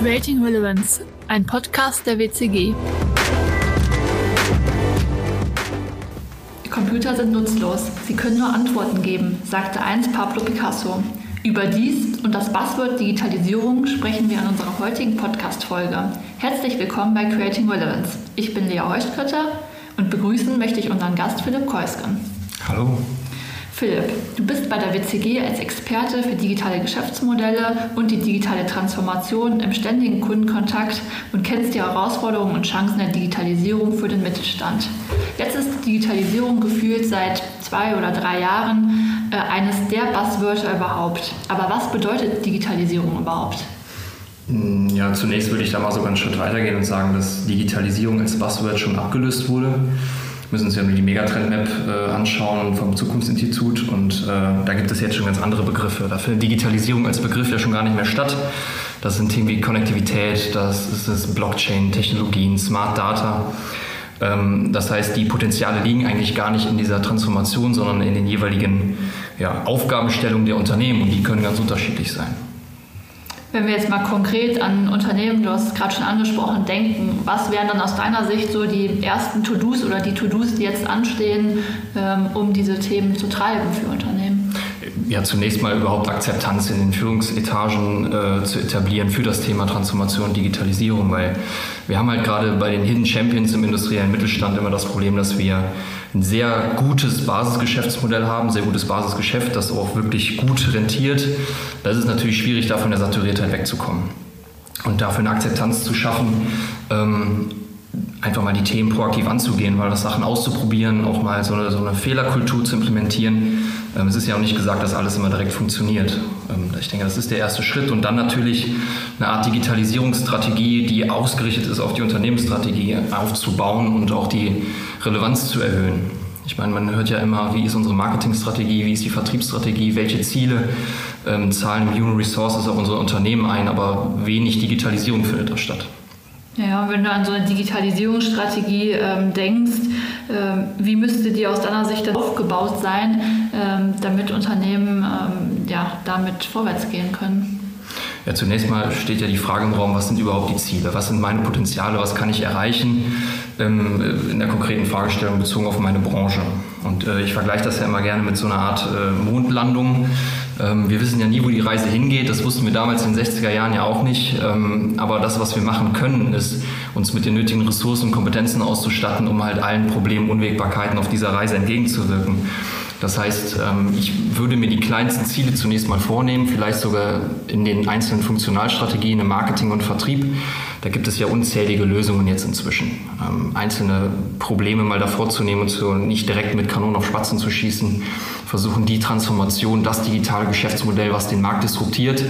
Creating Relevance, ein Podcast der WCG. Computer sind nutzlos, sie können nur Antworten geben, sagte einst Pablo Picasso. Über dies und das Buzzword Digitalisierung sprechen wir in unserer heutigen Podcast-Folge. Herzlich willkommen bei Creating Relevance. Ich bin Lea Heuschkötter und begrüßen möchte ich unseren Gast Philipp Keusken. Hallo. Philipp, du bist bei der WCG als Experte für digitale Geschäftsmodelle und die digitale Transformation im ständigen Kundenkontakt und kennst die Herausforderungen und Chancen der Digitalisierung für den Mittelstand. Jetzt ist Digitalisierung gefühlt seit zwei oder drei Jahren äh, eines der Buzzwörter überhaupt. Aber was bedeutet Digitalisierung überhaupt? Hm, ja, zunächst würde ich da mal sogar einen Schritt weitergehen und sagen, dass Digitalisierung als Buzzword schon abgelöst wurde müssen uns ja nur die Megatrend-Map äh, anschauen vom Zukunftsinstitut und äh, da gibt es jetzt schon ganz andere Begriffe. Da findet Digitalisierung als Begriff ja schon gar nicht mehr statt. Das sind Themen wie Konnektivität, das ist Blockchain, Technologien, Smart Data. Ähm, das heißt, die Potenziale liegen eigentlich gar nicht in dieser Transformation, sondern in den jeweiligen ja, Aufgabenstellungen der Unternehmen und die können ganz unterschiedlich sein. Wenn wir jetzt mal konkret an Unternehmen, du hast es gerade schon angesprochen, denken, was wären dann aus deiner Sicht so die ersten To-Dos oder die To-Dos, die jetzt anstehen, ähm, um diese Themen zu treiben für Unternehmen? Ja, zunächst mal überhaupt Akzeptanz in den Führungsetagen äh, zu etablieren für das Thema Transformation und Digitalisierung, weil wir haben halt gerade bei den Hidden Champions im industriellen Mittelstand immer das Problem, dass wir ein sehr gutes Basisgeschäftsmodell haben, sehr gutes Basisgeschäft, das auch wirklich gut rentiert. Da ist es natürlich schwierig, da von der Saturiertheit wegzukommen. Und dafür eine Akzeptanz zu schaffen, ähm, einfach mal die Themen proaktiv anzugehen, weil das Sachen auszuprobieren, auch mal so eine, so eine Fehlerkultur zu implementieren. Ähm, es ist ja auch nicht gesagt, dass alles immer direkt funktioniert. Ähm, ich denke, das ist der erste Schritt. Und dann natürlich eine Art Digitalisierungsstrategie, die ausgerichtet ist auf die Unternehmensstrategie aufzubauen und auch die Relevanz zu erhöhen. Ich meine, man hört ja immer, wie ist unsere Marketingstrategie, wie ist die Vertriebsstrategie, welche Ziele ähm, zahlen Human Resources auf unsere Unternehmen ein, aber wenig Digitalisierung findet da statt. Ja, wenn du an so eine Digitalisierungsstrategie ähm, denkst, ähm, wie müsste die aus deiner Sicht aufgebaut sein, ähm, damit Unternehmen ähm, ja, damit vorwärts gehen können? Ja, zunächst mal steht ja die Frage im Raum, was sind überhaupt die Ziele? Was sind meine Potenziale? Was kann ich erreichen ähm, in der konkreten Fragestellung bezogen auf meine Branche? Und äh, ich vergleiche das ja immer gerne mit so einer Art äh, Mondlandung. Ähm, wir wissen ja nie, wo die Reise hingeht. Das wussten wir damals in den 60er Jahren ja auch nicht. Ähm, aber das, was wir machen können, ist, uns mit den nötigen Ressourcen und Kompetenzen auszustatten, um halt allen Problemen, Unwägbarkeiten auf dieser Reise entgegenzuwirken. Das heißt, ähm, ich würde mir die kleinsten Ziele zunächst mal vornehmen, vielleicht sogar in den einzelnen Funktionalstrategien im Marketing und Vertrieb. Da gibt es ja unzählige Lösungen jetzt inzwischen. Ähm, einzelne Probleme mal davor zu nehmen und zu, nicht direkt mit Kanonen auf Spatzen zu schießen, versuchen die Transformation, das digitale Geschäftsmodell, was den Markt disruptiert,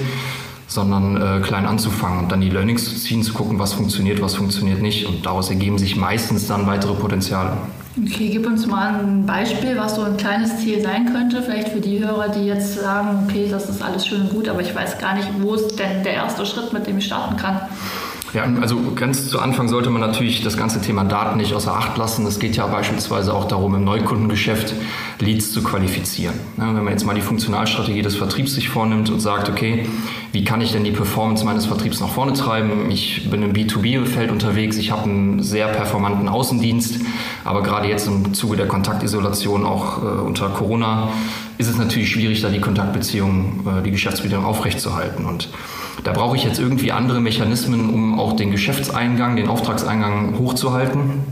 sondern äh, klein anzufangen und dann die Learnings zu ziehen, zu gucken, was funktioniert, was funktioniert nicht. Und daraus ergeben sich meistens dann weitere Potenziale. Okay, gib uns mal ein Beispiel, was so ein kleines Ziel sein könnte, vielleicht für die Hörer, die jetzt sagen, okay, das ist alles schön und gut, aber ich weiß gar nicht, wo ist denn der erste Schritt, mit dem ich starten kann. Ja, also ganz zu Anfang sollte man natürlich das ganze Thema Daten nicht außer Acht lassen. Es geht ja beispielsweise auch darum, im Neukundengeschäft Leads zu qualifizieren. wenn man jetzt mal die Funktionalstrategie des Vertriebs sich vornimmt und sagt, okay, wie kann ich denn die Performance meines Vertriebs nach vorne treiben? Ich bin im B2B-Feld unterwegs, ich habe einen sehr performanten Außendienst, aber gerade jetzt im Zuge der Kontaktisolation auch äh, unter Corona ist es natürlich schwierig, da die Kontaktbeziehung, äh, die Geschäftsbeziehung aufrechtzuerhalten. Und da brauche ich jetzt irgendwie andere Mechanismen, um auch den Geschäftseingang, den Auftragseingang hochzuhalten.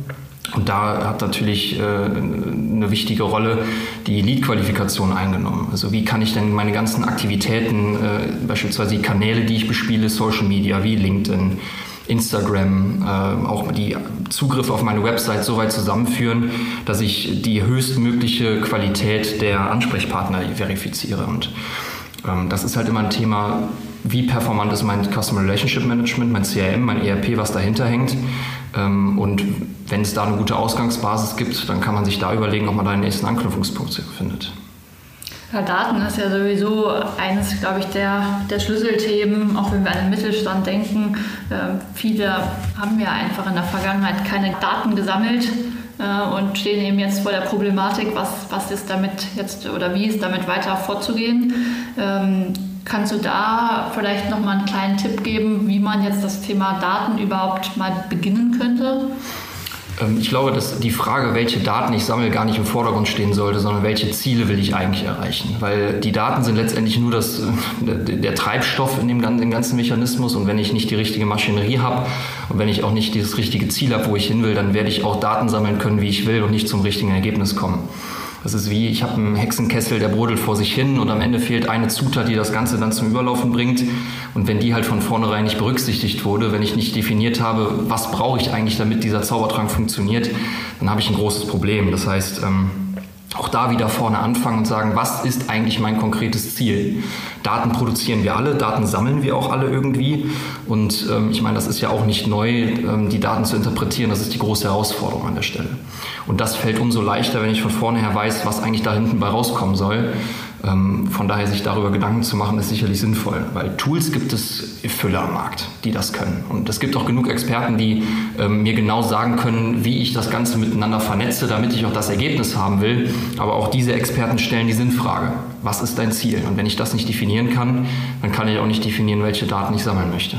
Und da hat natürlich äh, eine wichtige Rolle die Lead-Qualifikation eingenommen. Also wie kann ich denn meine ganzen Aktivitäten, äh, beispielsweise die Kanäle, die ich bespiele, Social Media wie LinkedIn, Instagram, äh, auch die Zugriffe auf meine Website so weit zusammenführen, dass ich die höchstmögliche Qualität der Ansprechpartner verifiziere. Und ähm, das ist halt immer ein Thema, wie performant ist mein Customer Relationship Management, mein CRM, mein ERP, was dahinter hängt. Ähm, und wenn es da eine gute Ausgangsbasis gibt, dann kann man sich da überlegen, ob man da den nächsten Anknüpfungspunkt findet. Ja, Daten ist ja sowieso eines, glaube ich, der, der Schlüsselthemen, auch wenn wir an den Mittelstand denken. Äh, viele haben ja einfach in der Vergangenheit keine Daten gesammelt äh, und stehen eben jetzt vor der Problematik, was, was ist damit jetzt oder wie ist damit weiter vorzugehen. Ähm, Kannst du da vielleicht nochmal einen kleinen Tipp geben, wie man jetzt das Thema Daten überhaupt mal beginnen könnte? Ähm, ich glaube, dass die Frage, welche Daten ich sammle, gar nicht im Vordergrund stehen sollte, sondern welche Ziele will ich eigentlich erreichen. Weil die Daten sind letztendlich nur das, äh, der Treibstoff in dem, ganzen Mechanismus und wenn ich nicht die richtige Maschinerie habe und wenn ich auch nicht dieses richtige Ziel habe, wo ich hin will, dann werde ich auch Daten sammeln können, wie ich will und nicht zum richtigen Ergebnis kommen. Das ist wie, ich habe einen Hexenkessel, der brodelt vor sich hin und am Ende fehlt eine Zutat, die das Ganze dann zum Überlaufen bringt. Und wenn die halt von vornherein nicht berücksichtigt wurde, wenn ich nicht definiert habe, was brauche ich eigentlich, damit dieser Zaubertrank funktioniert, dann habe ich ein großes Problem. Das heißt, ähm, auch da wieder vorne anfangen und sagen, was ist eigentlich mein konkretes Ziel? Daten produzieren wir alle, Daten sammeln wir auch alle irgendwie. Und ähm, ich meine, das ist ja auch nicht neu, ähm, die Daten zu interpretieren. Das ist die große Herausforderung an der Stelle. Und das fällt umso leichter, wenn ich von vornherein weiß, was eigentlich da hinten bei rauskommen soll. Ähm, von daher sich darüber Gedanken zu machen, ist sicherlich sinnvoll, weil Tools gibt es Fülle am Markt, die das können. Und es gibt auch genug Experten, die ähm, mir genau sagen können, wie ich das Ganze miteinander vernetze, damit ich auch das Ergebnis haben will. Aber auch diese Experten stellen die Sinnfrage. Was ist dein Ziel? Und wenn ich das nicht definieren kann, dann kann ich auch nicht definieren, welche Daten ich sammeln möchte.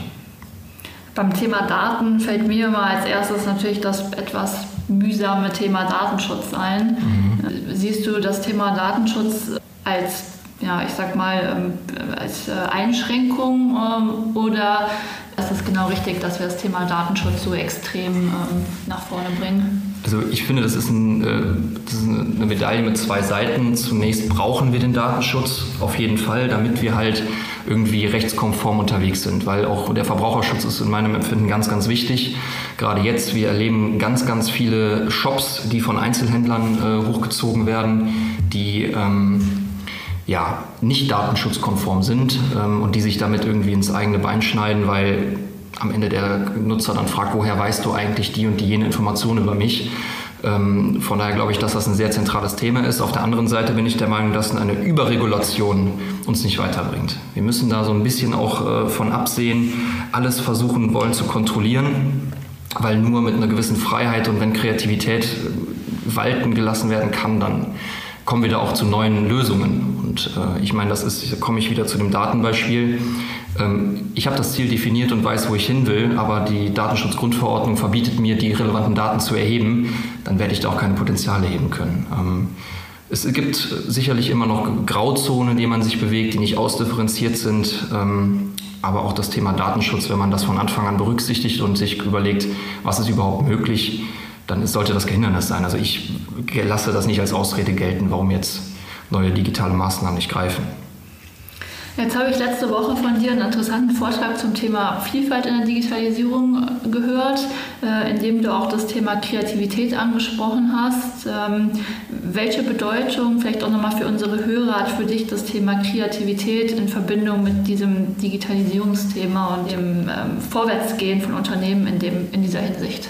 Beim Thema Daten fällt mir immer als erstes natürlich das etwas mühsame Thema Datenschutz ein. Mhm. Siehst du das Thema Datenschutz als, ja, ich sag mal, ähm, als äh, Einschränkung ähm, oder ist es genau richtig, dass wir das Thema Datenschutz so extrem ähm, nach vorne bringen? Also ich finde, das ist, ein, äh, das ist, eine Medaille mit zwei Seiten. Zunächst brauchen wir den Datenschutz auf jeden Fall, damit wir halt irgendwie rechtskonform unterwegs sind, weil auch der Verbraucherschutz ist in meinem Empfinden ganz, ganz wichtig. Gerade jetzt, wir erleben ganz, ganz viele Shops, die von Einzelhändlern äh, hochgezogen werden, die ähm, ja, nicht datenschutzkonform sind ähm, und die sich damit irgendwie ins eigene Bein schneiden, weil am Ende der Nutzer dann fragt, woher weißt du eigentlich die und die jene Information über mich? Ähm, von daher glaube ich, dass das ein sehr zentrales Thema ist. Auf der anderen Seite bin ich der Meinung, dass eine Überregulation uns nicht weiterbringt. Wir müssen da so ein bisschen auch äh, von absehen, alles versuchen wollen zu kontrollieren, weil nur mit einer gewissen Freiheit und wenn Kreativität äh, walten gelassen werden kann, dann kommen wir da auch zu neuen Lösungen. Und äh, ich meine, das ist, komme ich wieder zu dem Datenbeispiel. Ähm, ich habe das Ziel definiert und weiß, wo ich hin will, aber die Datenschutzgrundverordnung verbietet mir, die relevanten Daten zu erheben, dann werde ich da auch keine Potenziale heben können. Ähm, es gibt sicherlich immer noch Grauzonen, in denen man sich bewegt, die nicht ausdifferenziert sind. Ähm, aber auch das Thema Datenschutz, wenn man das von Anfang an berücksichtigt und sich überlegt, was ist überhaupt möglich, dann sollte das kein Hindernis sein. Also ich lasse das nicht als Ausrede gelten, warum jetzt neue digitale Maßnahmen nicht greifen. Jetzt habe ich letzte Woche von dir einen interessanten Vortrag zum Thema Vielfalt in der Digitalisierung gehört, äh, in dem du auch das Thema Kreativität angesprochen hast. Ähm, welche Bedeutung, vielleicht auch nochmal für unsere Hörer, hat für dich das Thema Kreativität in Verbindung mit diesem Digitalisierungsthema und dem ähm, Vorwärtsgehen von Unternehmen in, dem, in dieser Hinsicht?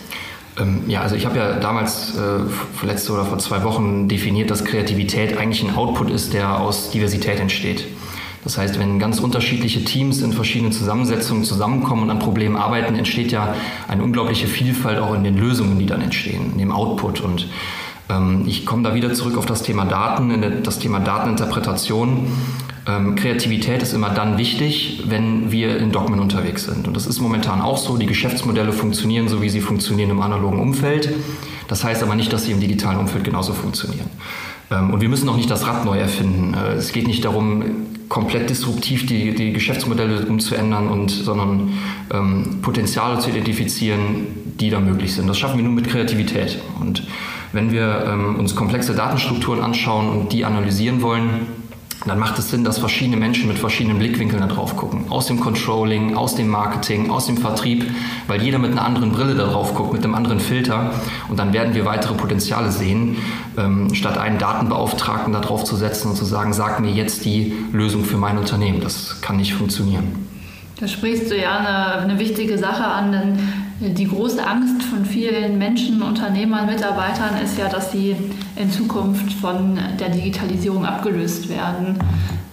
Ähm, ja, also ich habe ja damals äh, letzte oder vor zwei Wochen definiert, dass Kreativität eigentlich ein Output ist, der aus Diversität entsteht. Das heißt, wenn ganz unterschiedliche Teams in verschiedenen Zusammensetzungen zusammenkommen und an Problemen arbeiten, entsteht ja eine unglaubliche Vielfalt auch in den Lösungen, die dann entstehen, in dem Output. Und ähm, ich komme da wieder zurück auf das Thema Daten, das Thema Dateninterpretation. Ähm, Kreativität ist immer dann wichtig, wenn wir in Dogmen unterwegs sind. Und das ist momentan auch so. Die Geschäftsmodelle funktionieren so, wie sie funktionieren im analogen Umfeld. Das heißt aber nicht, dass sie im digitalen Umfeld genauso funktionieren. Ähm, und wir müssen auch nicht das Rad neu erfinden. Äh, es geht nicht darum, komplett disruptiv die, die Geschäftsmodelle umzuändern, und, sondern ähm, Potenziale zu identifizieren, die da möglich sind. Das schaffen wir nur mit Kreativität. Und wenn wir ähm, uns komplexe Datenstrukturen anschauen und die analysieren wollen, dann macht es Sinn, dass verschiedene Menschen mit verschiedenen Blickwinkeln da drauf gucken. Aus dem Controlling, aus dem Marketing, aus dem Vertrieb, weil jeder mit einer anderen Brille da drauf guckt, mit einem anderen Filter. Und dann werden wir weitere Potenziale sehen, ähm, statt einen Datenbeauftragten da drauf zu setzen und zu sagen, sag mir jetzt die Lösung für mein Unternehmen. Das kann nicht funktionieren. Da sprichst du ja eine, eine wichtige Sache an, denn die große Angst von vielen Menschen, Unternehmern, Mitarbeitern ist ja, dass sie in Zukunft von der Digitalisierung abgelöst werden.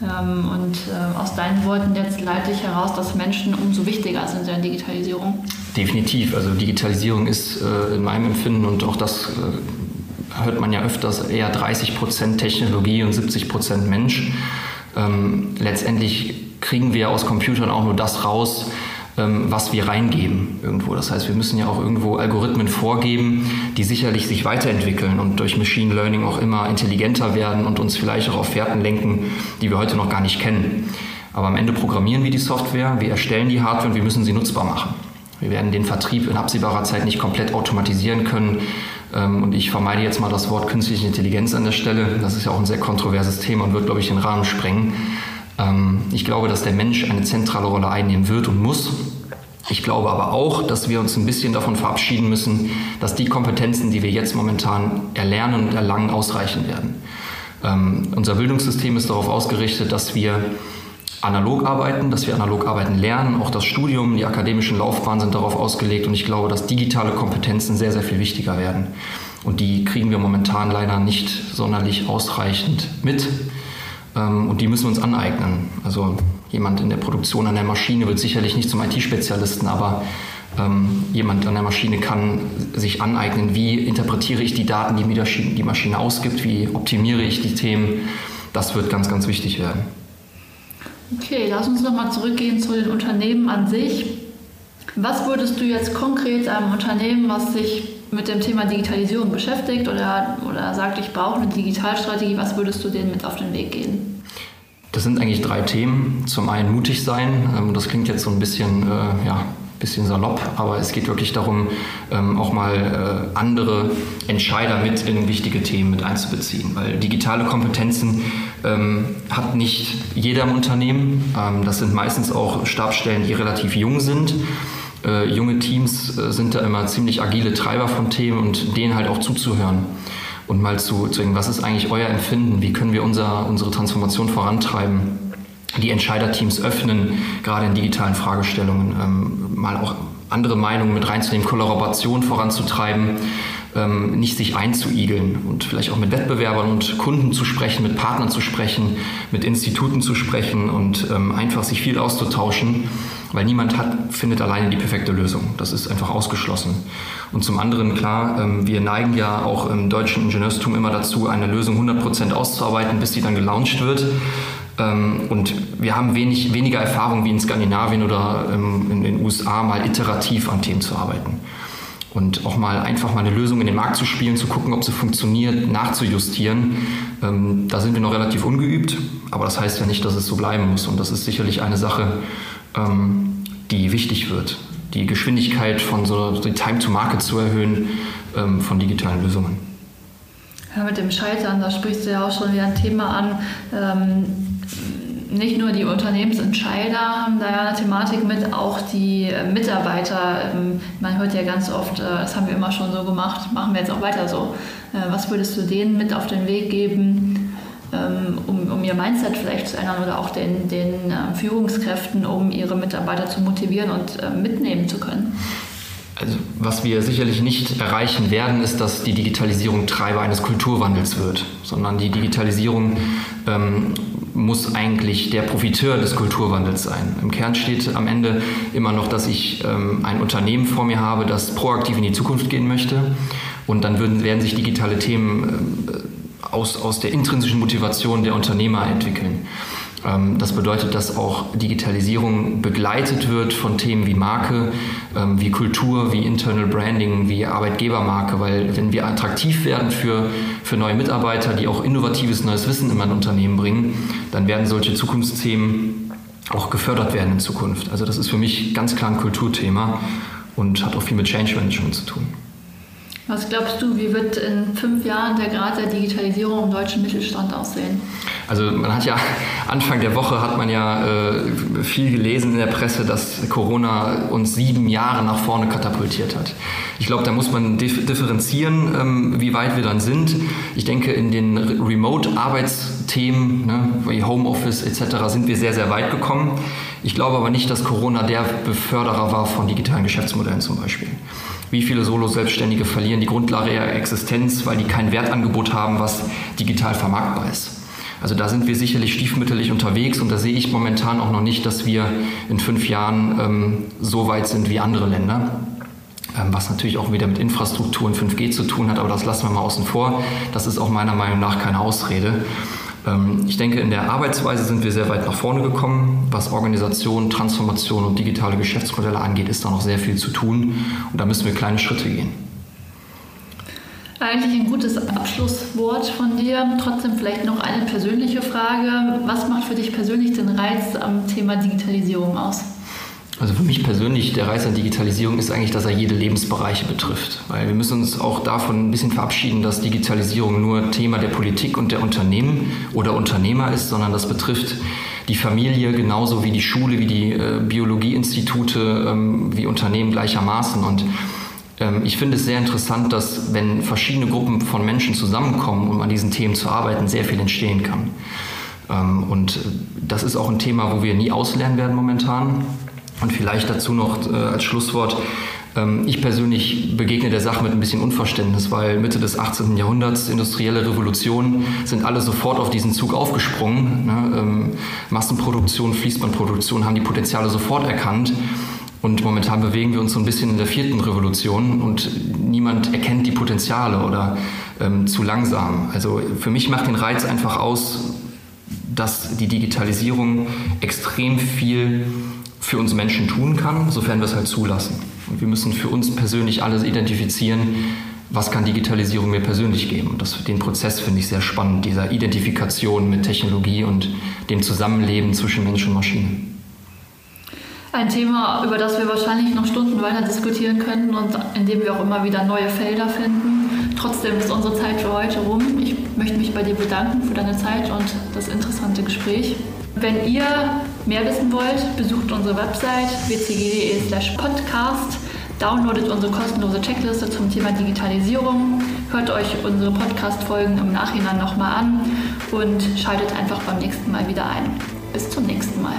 Ähm, und äh, aus deinen Worten jetzt leite ich heraus, dass Menschen umso wichtiger sind in der Digitalisierung. Definitiv. Also Digitalisierung ist äh, in meinem Empfinden und auch das äh, hört man ja öfters eher 30 Prozent Technologie und 70 Prozent Mensch. ähm, letztendlich kriegen wir aus Computern auch nur das raus, was wir reingeben irgendwo. Das heißt, wir müssen ja auch irgendwo Algorithmen vorgeben, die sicherlich sich weiterentwickeln und durch Machine Learning auch immer intelligenter werden und uns vielleicht auch auf Fährten lenken, die wir heute noch gar nicht kennen. Aber am Ende programmieren wir die Software, wir erstellen die Hardware und wir müssen sie nutzbar machen. Wir werden den Vertrieb in absehbarer Zeit nicht komplett automatisieren können. Ähm, und ich vermeide jetzt mal das Wort künstliche Intelligenz an der Stelle. Das ist ja auch ein sehr kontroverses Thema und wird, glaube ich, den Rahmen sprengen. Ähm, ich glaube, dass der Mensch eine zentrale Rolle einnehmen wird und muss. Ich glaube aber auch, dass wir uns ein bisschen davon verabschieden müssen, dass die Kompetenzen, die wir jetzt momentan erlernen und erlangen, ausreichen werden. Ähm, unser Bildungssystem ist darauf ausgerichtet, dass wir analog arbeiten, dass wir analog arbeiten lernen. Auch das Studium, die akademischen Laufbahnen sind darauf ausgelegt und ich glaube, dass digitale Kompetenzen sehr, sehr viel wichtiger werden. Und die kriegen wir momentan leider nicht sonderlich ausreichend mit. Ähm, und die müssen wir uns aneignen. Also jemand in der Produktion an der Maschine wird sicherlich nicht zum IT-Spezialisten, aber ähm, jemand an der Maschine kann sich aneignen, wie interpretiere ich die Daten, die mir die Maschine ausgibt, wie optimiere ich die Themen. Das wird ganz, ganz wichtig werden. Okay, lass uns nochmal zurückgehen zu den Unternehmen an sich. Was würdest du jetzt konkret einem Unternehmen, was sich mit dem Thema Digitalisierung beschäftigt oder, oder sagt, ich brauche eine Digitalstrategie, was würdest du denen mit auf den Weg gehen? Das sind eigentlich drei Themen. Zum einen mutig sein. Ähm, das klingt jetzt so ein bisschen, äh, ja, bisschen salopp, aber es geht wirklich darum, ähm, auch mal äh, andere Entscheider mit in wichtige Themen mit einzubeziehen. Weil digitale Kompetenzen ähm, hat nicht jeder im Unternehmen. das sind meistens auch Stabsstellen, die relativ jung sind äh, junge Teams äh, sind da immer ziemlich agile Treiber von Themen und denen halt auch zuzuhören und mal zu, zu was ist eigentlich euer Empfinden, wie können wir unser, unsere Transformation vorantreiben, die Entscheiderteams öffnen, gerade in digitalen Fragestellungen, ähm, mal auch andere Meinungen mit reinzunehmen, Kollaboration voranzutreiben, ähm, nicht sich einzuigeln und vielleicht auch mit Wettbewerbern und Kunden zu sprechen, mit Partnern zu sprechen, mit Instituten zu sprechen und ähm, einfach sich viel auszutauschen weil niemand hat, findet alleine die perfekte Lösung. Das ist einfach ausgeschlossen. Und zum anderen, klar, ähm, wir neigen ja auch im deutschen Ingenieurstum immer dazu, eine Lösung 100% auszuarbeiten, bis sie dann gelauncht wird. Ähm, und wir haben wenig, weniger Erfahrung wie in Skandinavien oder ähm, in den USA, mal iterativ an Themen zu arbeiten. Und auch mal einfach mal eine Lösung in den Markt zu spielen, zu gucken, ob sie funktioniert, nachzujustieren. da sind wir noch relativ ungeübt, aber das heißt ja nicht, dass es so bleiben muss. Und das ist sicherlich eine Sache, ähm, die wichtig wird. Die Geschwindigkeit von so die Time to Market zu erhöhen ähm, von digitalen Lösungen. Ja, mit dem Scheitern, da sprichst du ja auch schon wieder ein Thema an. Ähm, nicht nur die Unternehmensentscheider haben da ja eine Thematik mit, auch die Mitarbeiter. Ähm, man hört ja ganz oft, äh, das haben wir immer schon so gemacht, machen wir jetzt auch weiter so. Äh, was würdest du denen mit auf den Weg geben? Ähm, um, um, ihr Mindset vielleicht zu ändern oder auch den, den äh, Führungskräften, um ihre Mitarbeiter zu motivieren und äh, mitnehmen zu können? Also was wir sicherlich nicht erreichen werden, ist, dass die Digitalisierung Treiber eines Kulturwandels wird, sondern die Digitalisierung ähm, muss eigentlich der Profiteur des Kulturwandels sein. Im Kern steht am Ende immer noch, dass ich ähm, ein Unternehmen vor mir habe, das proaktiv in die Zukunft gehen möchte. Und dann würden, werden sich digitale Themen äh, aus, aus der intrinsischen Motivation der Unternehmer entwickeln. Ähm, das bedeutet, dass auch Digitalisierung begleitet wird von Themen wie Marke, ähm, wie Kultur, wie Internal Branding, wie Arbeitgebermarke, weil wenn wir attraktiv werden für, für neue Mitarbeiter, die auch innovatives neues Wissen in ein Unternehmen bringen, dann werden solche Zukunftsthemen auch gefördert werden in Zukunft. Also das ist für mich ganz klar ein Kulturthema und hat auch viel mit Change Management zu tun. Was glaubst du, wie wird in fünf Jahren der Grad der Digitalisierung im deutschen Mittelstand aussehen? Also man hat ja Anfang der Woche hat man ja äh, viel gelesen in der Presse, dass Corona uns sieben Jahre nach vorne katapultiert hat. Ich glaube, da muss man differenzieren, ähm, wie weit wir dann sind. Ich denke, in den Remote-Arbeitsthemen, ne, wie Homeoffice etc., sind wir sehr, sehr weit gekommen. Ich glaube aber nicht, dass Corona der Beförderer war von digitalen Geschäftsmodellen zum Beispiel. Wie viele Solo-Selbstständige verlieren die Grundlage ihrer Existenz, weil die kein Wertangebot haben, was digital vermarktbar ist? Also da sind wir sicherlich stiefmütterlich unterwegs und da sehe ich momentan auch noch nicht, dass wir in fünf Jahren ähm, so weit sind wie andere Länder. Ähm, was natürlich auch wieder mit Infrastruktur und 5G zu tun hat, aber das lassen wir mal außen vor. Das ist auch meiner Meinung nach keine Ausrede. Ähm, ich denke, in der Arbeitsweise sind wir sehr weit nach vorne gekommen. Was Organisation, Transformation und digitale Geschäftsmodelle angeht, ist da noch sehr viel zu tun und da müssen wir kleine Schritte gehen. Eigentlich ein gutes Abschlusswort von dir. Trotzdem vielleicht noch eine persönliche Frage. Was macht für dich persönlich den Reiz am Thema Digitalisierung aus? Also für mich persönlich, der Reiz an Digitalisierung ist eigentlich, dass er jede Lebensbereiche betrifft. Weil wir müssen uns auch davon ein bisschen verabschieden, dass Digitalisierung nur Thema der Politik und der Unternehmen oder Unternehmer ist, sondern das betrifft die Familie genauso wie die Schule, wie die äh, Biologieinstitute, ähm, wie Unternehmen gleichermaßen. Und ähm, ich finde es sehr interessant, dass wenn verschiedene Gruppen von Menschen zusammenkommen, um an diesen Themen zu arbeiten, sehr viel entstehen kann. Ähm, und das ist auch ein Thema, wo wir nie auslernen werden momentan. Und vielleicht dazu noch äh, als Schlusswort, ähm, ich persönlich begegne der Sache mit ein bisschen Unverständnis, weil Mitte des 18. Jahrhunderts, industrielle Revolution, sind alle sofort auf diesen Zug aufgesprungen. Ne? Ähm, Massenproduktion, Fließbandproduktion haben die Potenziale sofort erkannt. Und momentan bewegen wir uns so ein bisschen in der vierten Revolution und niemand erkennt die Potenziale oder ähm, zu langsam. Also für mich macht den Reiz einfach aus, dass die Digitalisierung extrem viel für uns Menschen tun kann, sofern wir es halt zulassen. Und wir müssen für uns persönlich alles identifizieren, was kann Digitalisierung mir persönlich geben. Und das, den Prozess finde ich sehr spannend, dieser Identifikation mit Technologie und dem Zusammenleben zwischen Mensch und Maschine. Ein Thema, über das wir wahrscheinlich noch Stunden weiter diskutieren könnten und in dem wir auch immer wieder neue Felder finden. Trotzdem ist unsere Zeit für heute rum. Ich möchte mich bei dir bedanken für deine Zeit und das interessante Gespräch. Wenn ihr mehr wissen wollt, besucht unsere Website wcg.de podcast, downloadet unsere kostenlose Checkliste zum Thema Digitalisierung, hört euch unsere Podcast-Folgen im Nachhinein nochmal an und schaltet einfach beim nächsten Mal wieder ein. Bis zum nächsten Mal.